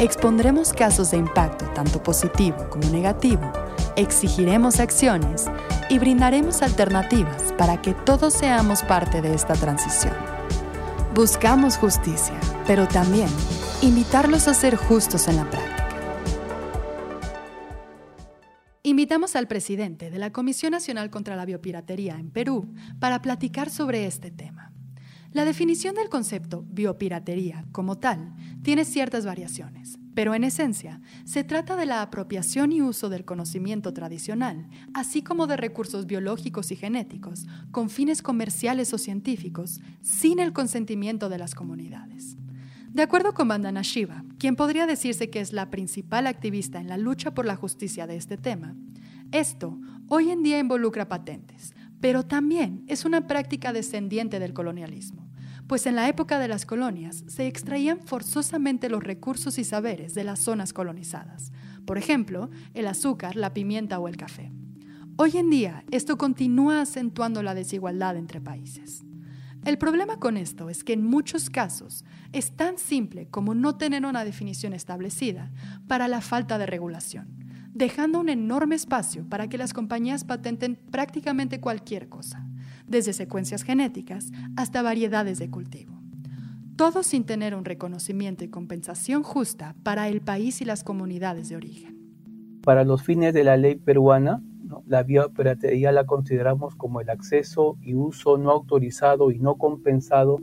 Expondremos casos de impacto tanto positivo como negativo, exigiremos acciones y brindaremos alternativas para que todos seamos parte de esta transición. Buscamos justicia, pero también invitarlos a ser justos en la práctica. Invitamos al presidente de la Comisión Nacional contra la Biopiratería en Perú para platicar sobre este tema. La definición del concepto biopiratería como tal tiene ciertas variaciones, pero en esencia se trata de la apropiación y uso del conocimiento tradicional, así como de recursos biológicos y genéticos, con fines comerciales o científicos, sin el consentimiento de las comunidades. De acuerdo con Bandana Shiva, quien podría decirse que es la principal activista en la lucha por la justicia de este tema, esto hoy en día involucra patentes, pero también es una práctica descendiente del colonialismo, pues en la época de las colonias se extraían forzosamente los recursos y saberes de las zonas colonizadas, por ejemplo, el azúcar, la pimienta o el café. Hoy en día esto continúa acentuando la desigualdad entre países. El problema con esto es que en muchos casos es tan simple como no tener una definición establecida para la falta de regulación, dejando un enorme espacio para que las compañías patenten prácticamente cualquier cosa, desde secuencias genéticas hasta variedades de cultivo. Todo sin tener un reconocimiento y compensación justa para el país y las comunidades de origen. Para los fines de la ley peruana, la biopiratería la consideramos como el acceso y uso no autorizado y no compensado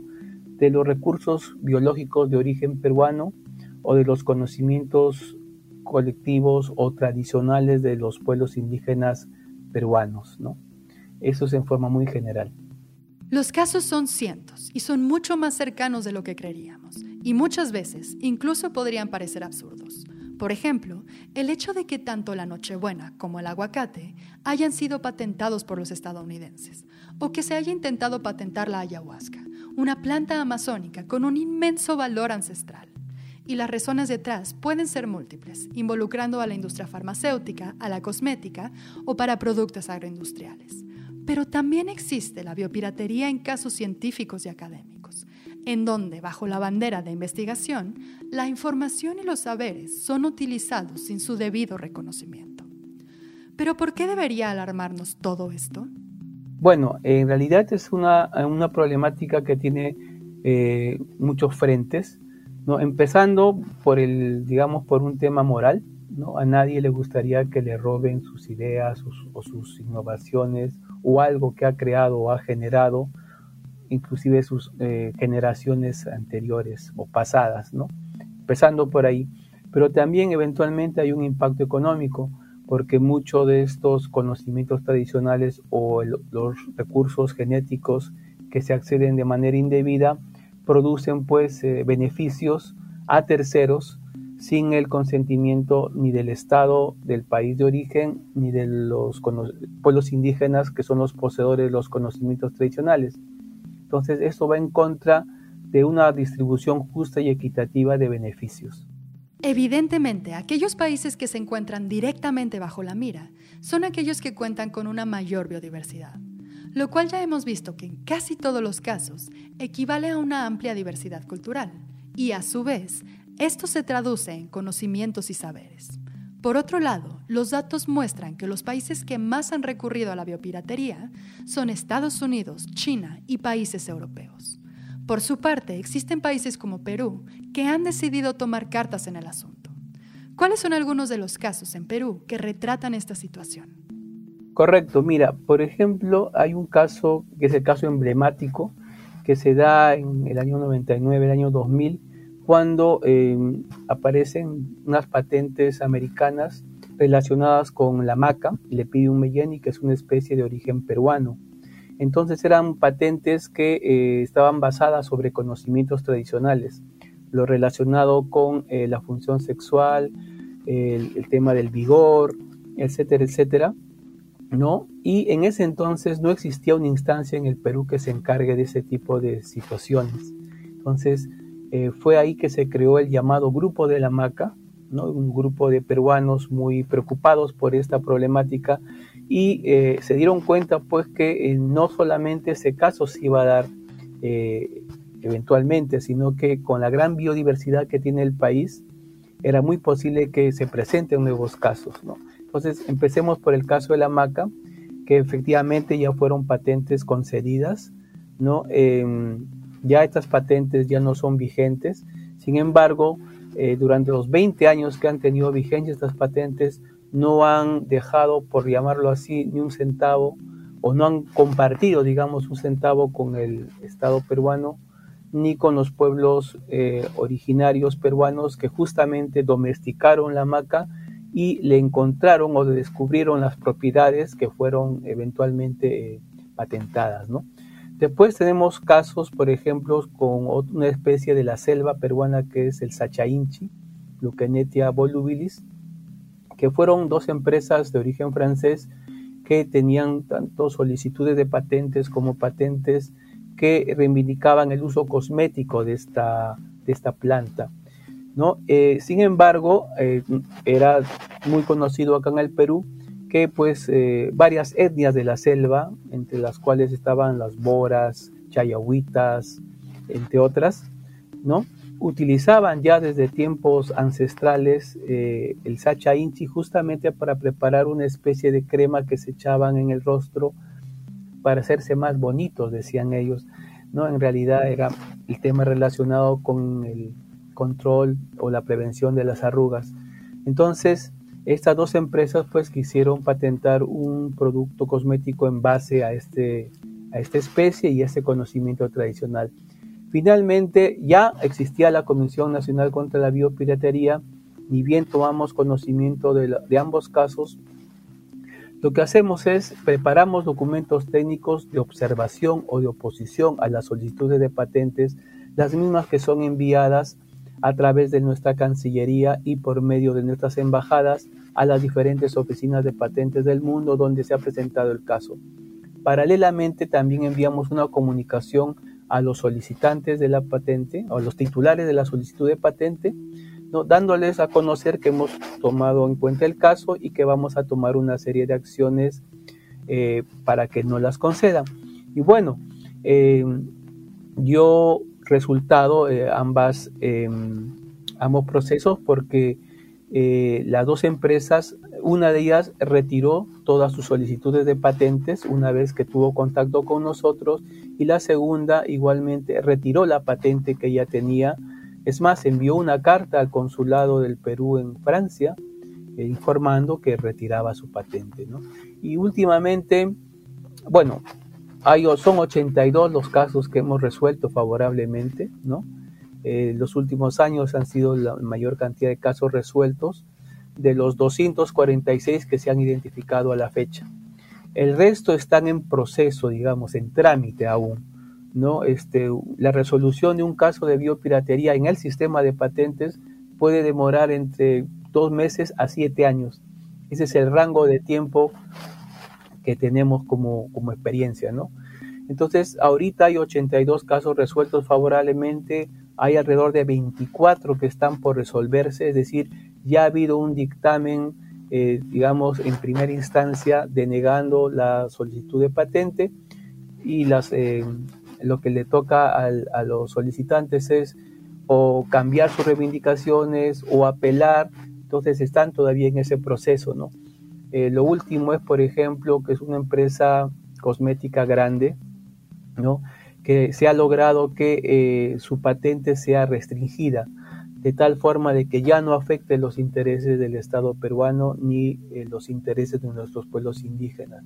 de los recursos biológicos de origen peruano o de los conocimientos colectivos o tradicionales de los pueblos indígenas peruanos. ¿no? Eso es en forma muy general. Los casos son cientos y son mucho más cercanos de lo que creeríamos, y muchas veces incluso podrían parecer absurdos. Por ejemplo, el hecho de que tanto la Nochebuena como el aguacate hayan sido patentados por los estadounidenses, o que se haya intentado patentar la ayahuasca, una planta amazónica con un inmenso valor ancestral. Y las razones detrás pueden ser múltiples, involucrando a la industria farmacéutica, a la cosmética o para productos agroindustriales. Pero también existe la biopiratería en casos científicos y académicos, en donde, bajo la bandera de investigación, la información y los saberes son utilizados sin su debido reconocimiento. Pero ¿por qué debería alarmarnos todo esto? Bueno, en realidad es una, problemática que tiene eh, muchos frentes, ¿no? empezando por el, digamos, por un tema moral. ¿No? A nadie le gustaría que le roben sus ideas o sus innovaciones o algo que ha creado o ha generado inclusive sus eh, generaciones anteriores o pasadas, ¿no? Empezando por ahí. Pero también eventualmente hay un impacto económico, porque muchos de estos conocimientos tradicionales o los recursos genéticos que se acceden de manera indebida producen pues eh, beneficios a terceros sin el consentimiento ni del Estado del país de origen ni de los pueblos indígenas que son los poseedores de los conocimientos tradicionales. Entonces, esto va en contra de una distribución justa y equitativa de beneficios. Evidentemente, aquellos países que se encuentran directamente bajo la mira son aquellos que cuentan con una mayor biodiversidad, lo cual ya hemos visto que en casi todos los casos equivale a una amplia diversidad cultural, y a su vez, esto se traduce en conocimientos y saberes. Por otro lado, los datos muestran que los países que más han recurrido a la biopiratería son Estados Unidos, China y países europeos. Por su parte, existen países como Perú que han decidido tomar cartas en el asunto. ¿Cuáles son algunos de los casos en Perú que retratan esta situación? Correcto, mira, por ejemplo, hay un caso que es el caso emblemático que se da en el año 99, el año 2000, cuando eh, aparecen unas patentes americanas relacionadas con la maca, un meyeni, que es una especie de origen peruano. Entonces eran patentes que eh, estaban basadas sobre conocimientos tradicionales, lo relacionado con eh, la función sexual, el, tema del vigor, etcétera, etcétera, ¿no? Y en ese entonces no existía una instancia en el Perú que se encargue de ese tipo de situaciones. Entonces, eh, fue ahí que se creó el llamado Grupo de la Maca, ¿no? un grupo de peruanos muy preocupados por esta problemática y eh, se dieron cuenta pues que eh, no solamente ese caso se iba a dar eventualmente, sino que con la gran biodiversidad que tiene el país, era muy posible que se presenten nuevos casos. ¿no? Entonces, empecemos por el caso de la maca, que efectivamente ya fueron patentes concedidas, ¿no? Ya estas patentes ya no son vigentes, sin embargo, eh, durante los 20 años que han tenido vigencia estas patentes, no han dejado, por llamarlo así, ni un centavo, o no han compartido, digamos, un centavo con el Estado peruano, ni con los pueblos eh, originarios peruanos que justamente domesticaron la maca y le encontraron o le descubrieron las propiedades que fueron eventualmente eh, patentadas, ¿no? Después tenemos casos, por ejemplo, con una especie de la selva peruana que es el Sachainchi, Lucanetia volubilis, que fueron dos empresas de origen francés que tenían tanto solicitudes de patentes como patentes que reivindicaban el uso cosmético de esta, de esta planta. ¿no? Eh, sin embargo, eh, era muy conocido acá en el Perú que pues eh, varias etnias de la selva, entre las cuales estaban las boras, chayahuitas, entre otras, ¿no? utilizaban ya desde tiempos ancestrales el sacha inchi justamente para preparar una especie de crema que se echaban en el rostro para hacerse más bonitos, decían ellos. ¿no? En realidad era el tema relacionado con el control o la prevención de las arrugas. Entonces, estas dos empresas pues quisieron patentar un producto cosmético en base a, este, a esta especie y a este conocimiento tradicional. Finalmente, ya existía la Comisión Nacional contra la Biopiratería, ni bien tomamos conocimiento de, de ambos casos, lo que hacemos es preparamos documentos técnicos de observación o de oposición a las solicitudes de patentes, las mismas que son enviadas a través de nuestra Cancillería y por medio de nuestras embajadas a las diferentes oficinas de patentes del mundo donde se ha presentado el caso. Paralelamente también enviamos una comunicación a los solicitantes de la patente o a los titulares de la solicitud de patente, ¿no? dándoles a conocer que hemos tomado en cuenta el caso y que vamos a tomar una serie de acciones eh, para que no las concedan. Y bueno, eh, yo resultado eh, ambas, em, ambos procesos porque eh, las dos empresas, una de ellas retiró todas sus solicitudes de patentes una vez que tuvo contacto con nosotros y la segunda igualmente retiró la patente que ella tenía. Es más, envió una carta al consulado del Perú en Francia eh, informando que retiraba su patente. Y últimamente, bueno, hay, son 82 los casos que hemos resuelto favorablemente, ¿no? Eh, los últimos años han sido la mayor cantidad de casos resueltos de los 246 que se han identificado a la fecha. El resto están en proceso, digamos, en trámite aún. ¿no? Este, la resolución de un caso de biopiratería en el sistema de patentes puede demorar entre dos meses a siete años. Ese es el rango de tiempo que tenemos como, como experiencia, ¿no? Entonces, ahorita hay 82 casos resueltos favorablemente, hay alrededor de 24 que están por resolverse, es decir, ya ha habido un dictamen, eh, digamos, en primera instancia denegando la solicitud de patente y las, eh, lo que le toca a los solicitantes es o cambiar sus reivindicaciones o apelar, entonces están todavía en ese proceso, ¿no? Eh, lo último es, por ejemplo, que es una empresa cosmética grande, ¿no? que se ha logrado que eh, su patente sea restringida, de tal forma de que ya no afecte los intereses del Estado peruano ni eh, los intereses de nuestros pueblos indígenas.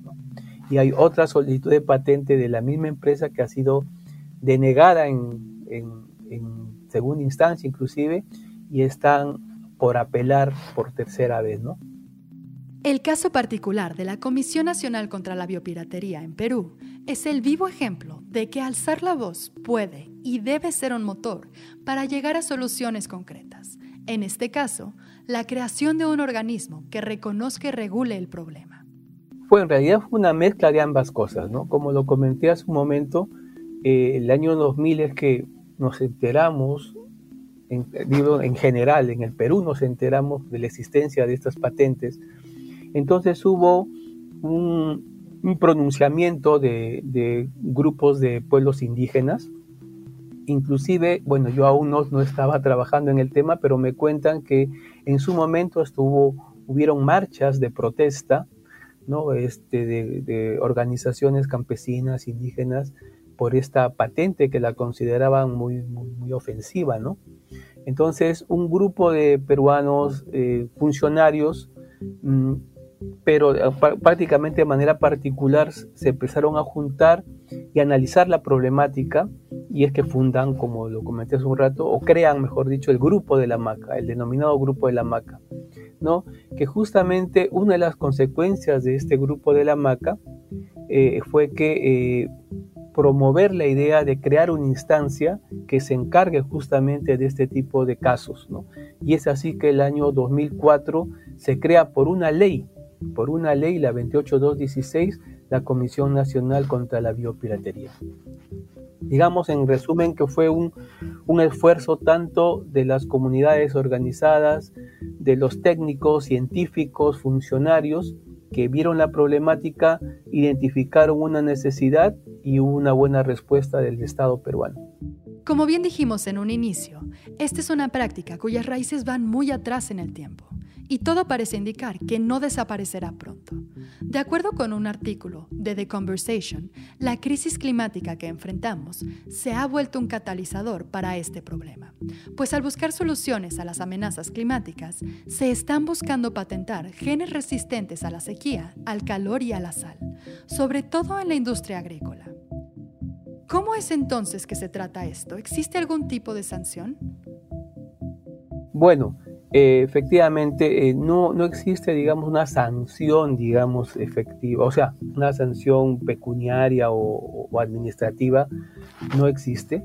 Y hay otra solicitud de patente de la misma empresa que ha sido denegada en, en segunda instancia inclusive y están por apelar por tercera vez, ¿no? El caso particular de la Comisión Nacional contra la Biopiratería en Perú es el vivo ejemplo de que alzar la voz puede y debe ser un motor para llegar a soluciones concretas. En este caso, la creación de un organismo que reconozca y regule el problema. Pues en realidad fue una mezcla de ambas cosas, ¿no? Como lo comenté hace un momento, eh, el año 2000 es que nos enteramos, en, digo, en general, en el Perú nos enteramos de la existencia de estas patentes. Entonces hubo un, pronunciamiento de, grupos de pueblos indígenas. Inclusive, bueno, yo aún no, no, estaba trabajando en el tema, pero me cuentan que en su momento estuvo, hubieron marchas de protesta ¿no? este, de, organizaciones campesinas, indígenas, por esta patente que la consideraban muy, muy, ofensiva. ¿no? Entonces, un grupo de peruanos eh, funcionarios, mm, pero eh, prácticamente de manera particular, se empezaron a juntar y analizar la problemática, y es que fundan, como lo comenté hace un rato, o crean, mejor dicho, el grupo de la maca, el denominado grupo de la maca. ¿no? que justamente una de las consecuencias de este grupo de la maca eh, fue que eh, promover la idea de crear una instancia que se encargue justamente de este tipo de casos. ¿no? Y es así que el año 2004 se crea por una ley, por una ley, la 28216, la Comisión Nacional contra la Biopiratería. Digamos en resumen que fue un, un esfuerzo tanto de las comunidades organizadas, de los técnicos, científicos, funcionarios que vieron la problemática, identificaron una necesidad y hubo una buena respuesta del Estado peruano. Como bien dijimos en un inicio, esta es una práctica cuyas raíces van muy atrás en el tiempo y todo parece indicar que no desaparecerá pronto. De acuerdo con un artículo de The Conversation, la crisis climática que enfrentamos se ha vuelto un catalizador para este problema, pues al buscar soluciones a las amenazas climáticas, se están buscando patentar genes resistentes a la sequía, al calor y a la sal, sobre todo en la industria agrícola. ¿Cómo es entonces que se trata esto? ¿Existe algún tipo de sanción? Bueno, eh, efectivamente eh, no, no existe, digamos, una sanción, digamos, efectiva, o sea, una sanción pecuniaria o, administrativa no existe,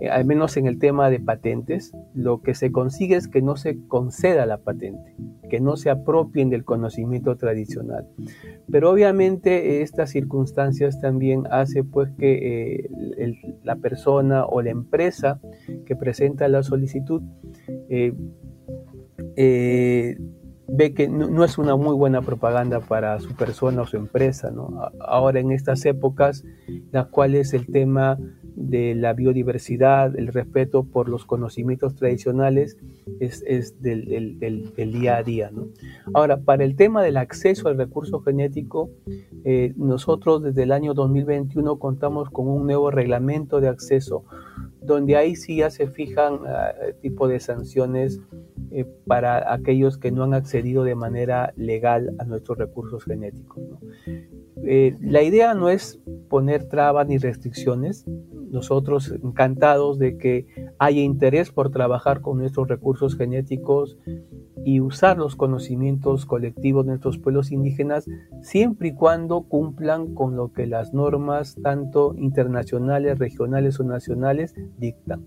eh, al menos en el tema de patentes. Lo que se consigue es que no se conceda la patente, que no se apropien del conocimiento tradicional. Pero obviamente estas circunstancias también hace pues que la persona o la empresa que presenta la solicitud eh, ve que no, es una muy buena propaganda para su persona o su empresa. Ahora en estas épocas, las cuales el tema de la biodiversidad, el respeto por los conocimientos tradicionales es, del, día a día. Ahora, para el tema del acceso al recurso genético, eh, nosotros desde el año 2021 contamos con un nuevo reglamento de acceso, donde ahí sí ya se fijan uh, tipo de sanciones eh, para aquellos que no han accedido de manera legal a nuestros recursos genéticos. Eh, la idea no es poner trabas ni restricciones. Nosotros encantados de que haya interés por trabajar con nuestros recursos genéticos y usar los conocimientos colectivos de nuestros pueblos indígenas siempre y cuando cumplan con lo que las normas tanto internacionales, regionales o nacionales dictan.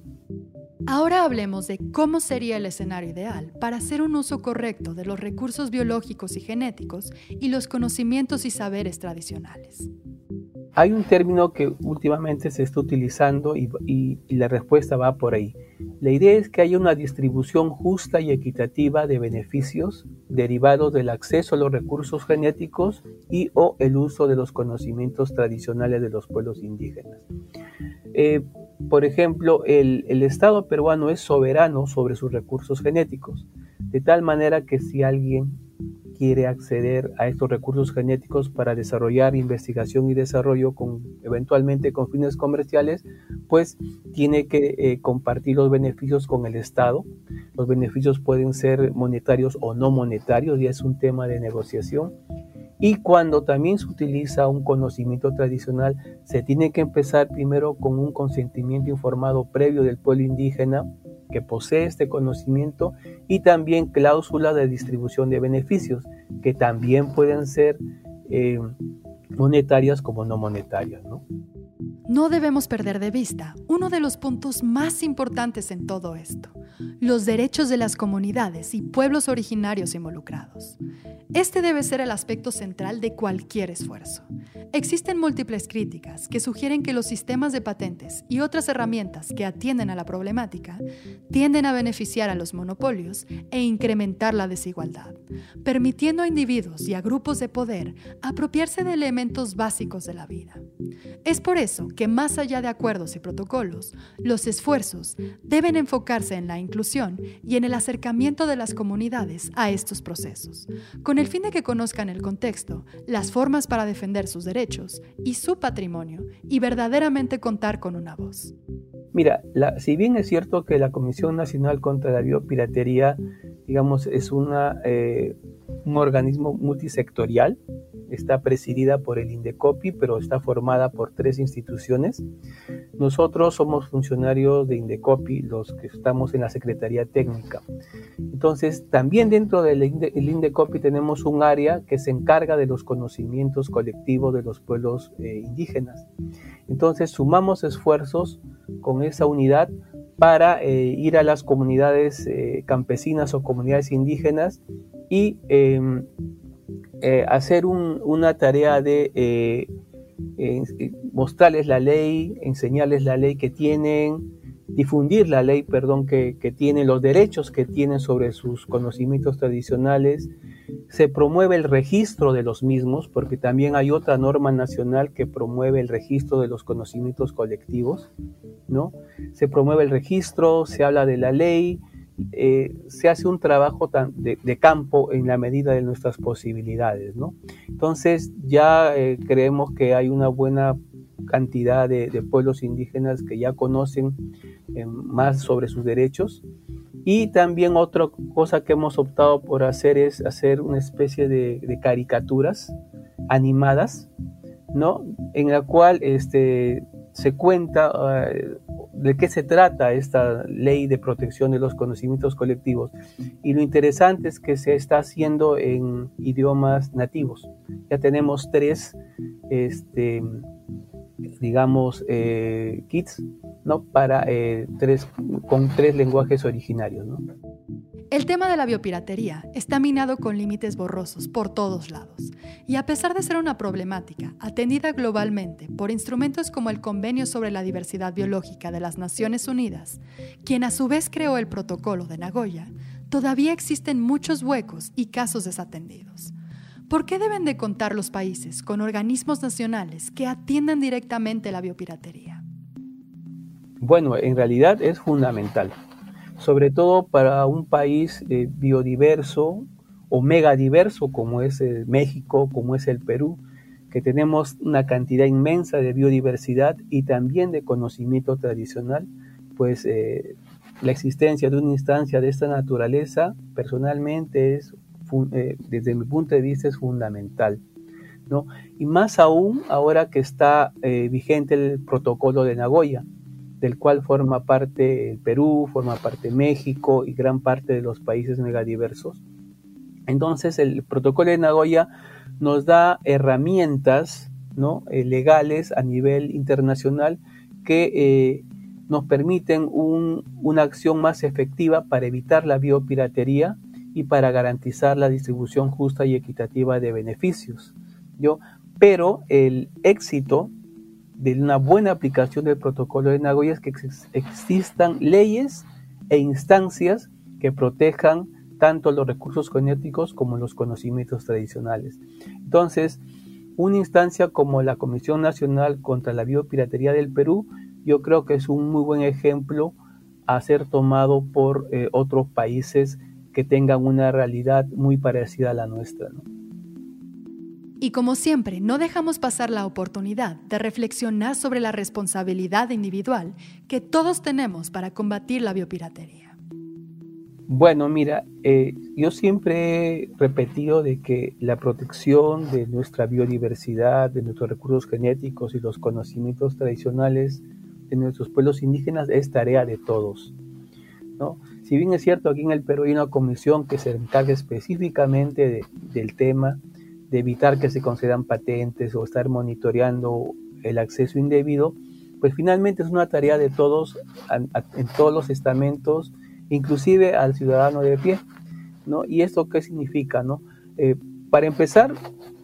Ahora hablemos de cómo sería el escenario ideal para hacer un uso correcto de los recursos biológicos y genéticos y los conocimientos y saberes tradicionales. Hay un término que últimamente se está utilizando y, la respuesta va por ahí. La idea es que haya una distribución justa y equitativa de beneficios derivados del acceso a los recursos genéticos y o el uso de los conocimientos tradicionales de los pueblos indígenas. Eh, por ejemplo, el, Estado peruano es soberano sobre sus recursos genéticos, de tal manera que si alguien quiere acceder a estos recursos genéticos para desarrollar investigación y desarrollo con eventualmente con fines comerciales, pues tiene que eh, compartir los beneficios con el Estado. Los beneficios pueden ser monetarios o no monetarios, ya es un tema de negociación. Y cuando también se utiliza un conocimiento tradicional, se tiene que empezar primero con un consentimiento informado previo del pueblo indígena que posee este conocimiento y también cláusula de distribución de beneficios que también pueden ser eh, monetarias como no monetarias. No debemos perder de vista uno de los puntos más importantes en todo esto, los derechos de las comunidades y pueblos originarios involucrados. Este debe ser el aspecto central de cualquier esfuerzo. Existen múltiples críticas que sugieren que los sistemas de patentes y otras herramientas que atienden a la problemática tienden a beneficiar a los monopolios e incrementar la desigualdad, permitiendo a individuos y a grupos de poder apropiarse de elementos básicos de la vida. Es por eso que más allá de acuerdos y protocolos, los esfuerzos deben enfocarse en la inclusión y en el acercamiento de las comunidades a estos procesos, con el fin de que conozcan el contexto, las formas para defender sus derechos y su patrimonio y verdaderamente contar con una voz. Mira, si bien es cierto que la Comisión Nacional contra la Biopiratería, digamos, es una, eh, un organismo multisectorial, está presidida por el INDECOPI, pero está formada por tres instituciones. Nosotros somos funcionarios de INDECOPI, los que estamos en la Secretaría Técnica. Entonces, también dentro del INDECOPI tenemos un área que se encarga de los conocimientos colectivos de los pueblos eh, indígenas. Entonces, sumamos esfuerzos con esa unidad para eh, ir a las comunidades eh, campesinas o comunidades indígenas y em, eh, hacer una tarea de eh, mostrarles la ley, enseñarles la ley que tienen, difundir la ley, perdón, que, que tienen, los derechos que tienen sobre sus conocimientos tradicionales. Se promueve el registro de los mismos, porque también hay otra norma nacional que promueve el registro de los conocimientos colectivos, ¿no? Se promueve el registro, se habla de la ley, eh, se hace un trabajo de, campo en la medida de nuestras posibilidades, ¿no? Entonces ya eh, creemos que hay una buena cantidad de, pueblos indígenas que ya conocen eh, más sobre sus derechos y también otra cosa que hemos optado por hacer es hacer una especie de, caricaturas animadas, ¿no? En la cual este, se cuenta de qué se trata esta ley de protección de los conocimientos colectivos. Y lo interesante es que se está haciendo en idiomas nativos. Ya tenemos tres, este, digamos, eh, kits, ¿no? Para eh, tres, con tres lenguajes originarios, ¿no? El tema de la biopiratería está minado con límites borrosos por todos lados, y a pesar de ser una problemática atendida globalmente por instrumentos como el Convenio sobre la Diversidad Biológica de las Naciones Unidas, quien a su vez creó el Protocolo de Nagoya, todavía existen muchos huecos y casos desatendidos. ¿Por qué deben de contar los países con organismos nacionales que atiendan directamente la biopiratería? Bueno, en realidad es fundamental sobre todo para un país eh, biodiverso o megadiverso como es México, como es el Perú, que tenemos una cantidad inmensa de biodiversidad y también de conocimiento tradicional, pues eh, la existencia de una instancia de esta naturaleza personalmente es, eh, desde mi punto de vista, es fundamental. ¿no? Y más aún ahora que está vigente el protocolo de Nagoya, del cual forma parte el Perú, forma parte México y gran parte de los países megadiversos. Entonces el protocolo de Nagoya nos da herramientas ¿no? Eh, legales a nivel internacional que eh, nos permiten una acción más efectiva para evitar la biopiratería y para garantizar la distribución justa y equitativa de beneficios. ¿yo? Pero el éxito de una buena aplicación del protocolo de Nagoya es que existan leyes e instancias que protejan tanto los recursos genéticos como los conocimientos tradicionales. Entonces, una instancia como la Comisión Nacional contra la Biopiratería del Perú, yo creo que es un muy buen ejemplo a ser tomado por eh, otros países que tengan una realidad muy parecida a la nuestra. Y como siempre, no dejamos pasar la oportunidad de reflexionar sobre la responsabilidad individual que todos tenemos para combatir la biopiratería. Bueno, mira, eh, yo siempre he repetido de que la protección de nuestra biodiversidad, de nuestros recursos genéticos y los conocimientos tradicionales de nuestros pueblos indígenas es tarea de todos. ¿no? Si bien es cierto, aquí en el Perú hay una comisión que se encarga específicamente del tema, de evitar que se concedan patentes o estar monitoreando el acceso indebido, pues finalmente es una tarea de todos, en todos los estamentos, inclusive al ciudadano de pie. ¿no? ¿Y esto qué significa? ¿no? Eh, para empezar,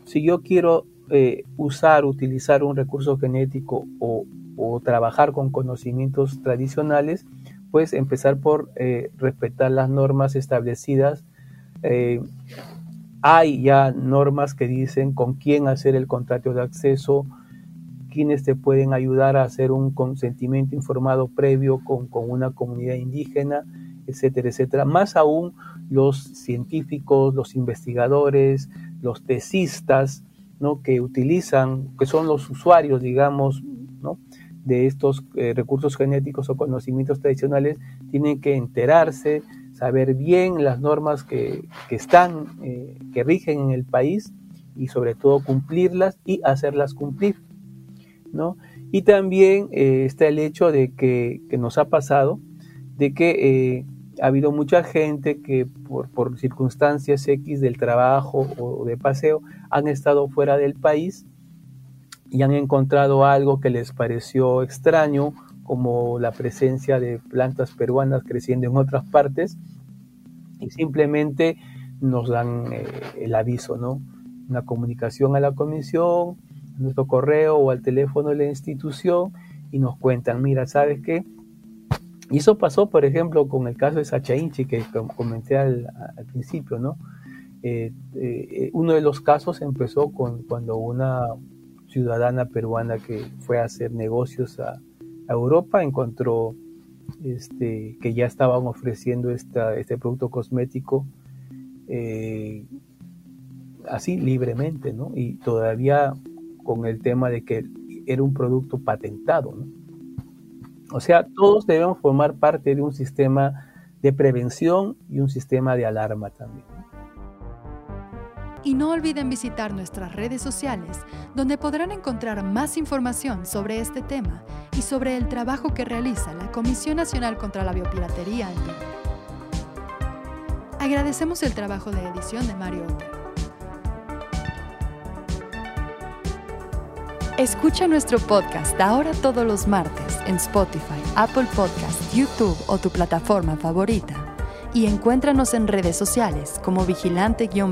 si yo quiero eh, usar, utilizar un recurso genético o, trabajar con conocimientos tradicionales, pues empezar por eh, respetar las normas establecidas. Hay ya normas que dicen con quién hacer el contrato de acceso, quiénes te pueden ayudar a hacer un consentimiento informado previo con, con una comunidad indígena, etcétera, etcétera. Más aún los científicos, los investigadores, los tesistas, ¿no? que utilizan, que son los usuarios, digamos, ¿no? de estos eh, recursos genéticos o conocimientos tradicionales, tienen que enterarse, saber bien las normas que, están, eh, que rigen en el país y sobre todo cumplirlas y hacerlas cumplir. ¿no? Y también eh, está el hecho de que, que, nos ha pasado de que ha habido mucha gente que por, circunstancias X del trabajo o de paseo han estado fuera del país y han encontrado algo que les pareció extraño, como la presencia de plantas peruanas creciendo en otras partes, y simplemente nos dan eh, el aviso, ¿no? Una comunicación a la comisión, a nuestro correo o al teléfono de la institución, y nos cuentan, mira, ¿sabes qué? Y eso pasó, por ejemplo, con el caso de Sacha Inchi, que comenté al, principio, ¿no? Eh, eh, uno de los casos empezó con cuando una ciudadana peruana que fue a hacer negocios a, Europa encontró este, que ya estaban ofreciendo esta, este producto cosmético eh, así libremente, ¿no? Y todavía con el tema de que era un producto patentado, ¿no? O sea, todos debemos formar parte de un sistema de prevención y un sistema de alarma también. Y no olviden visitar nuestras redes sociales, donde podrán encontrar más información sobre este tema y sobre el trabajo que realiza la Comisión Nacional contra la Biopiratería en Agradecemos el trabajo de edición de Mario Otero. Escucha nuestro podcast ahora todos los martes en Spotify, Apple Podcast, YouTube o tu plataforma favorita. Y encuéntranos en redes sociales como vigilante-bio.